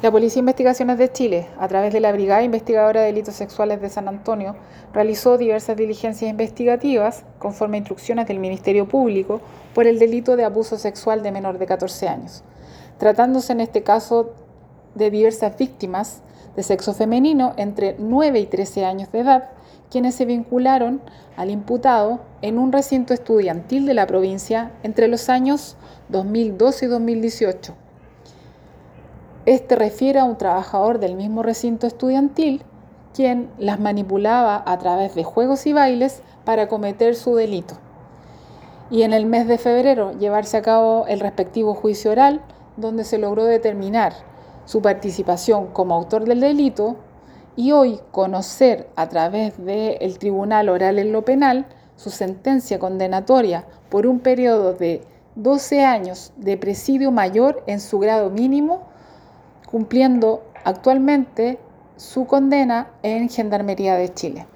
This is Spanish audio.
La Policía de Investigaciones de Chile, a través de la Brigada Investigadora de Delitos Sexuales de San Antonio, realizó diversas diligencias investigativas conforme a instrucciones del Ministerio Público por el delito de abuso sexual de menor de 14 años, tratándose en este caso de diversas víctimas de sexo femenino entre 9 y 13 años de edad, quienes se vincularon al imputado en un recinto estudiantil de la provincia entre los años 2012 y 2018 este refiere a un trabajador del mismo recinto estudiantil quien las manipulaba a través de juegos y bailes para cometer su delito. Y en el mes de febrero llevarse a cabo el respectivo juicio oral donde se logró determinar su participación como autor del delito y hoy conocer a través del Tribunal Oral en lo Penal su sentencia condenatoria por un periodo de 12 años de presidio mayor en su grado mínimo cumpliendo actualmente su condena en Gendarmería de Chile.